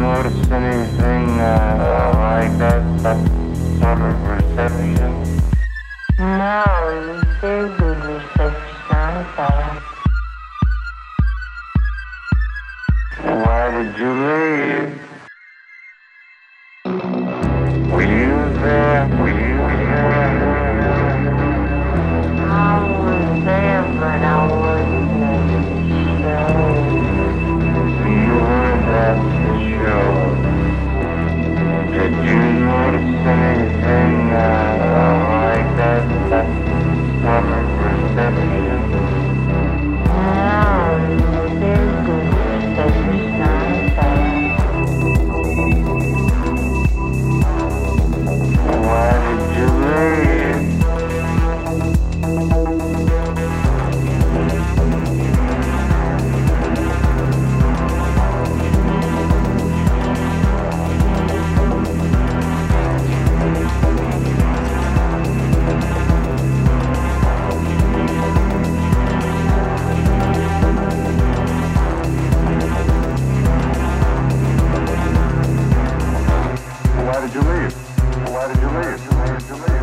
notice anything uh, like that, that sort of reception? No, it was very good reception, I Why did you leave? happening. why did you leave? Why did you leave? Why did you leave?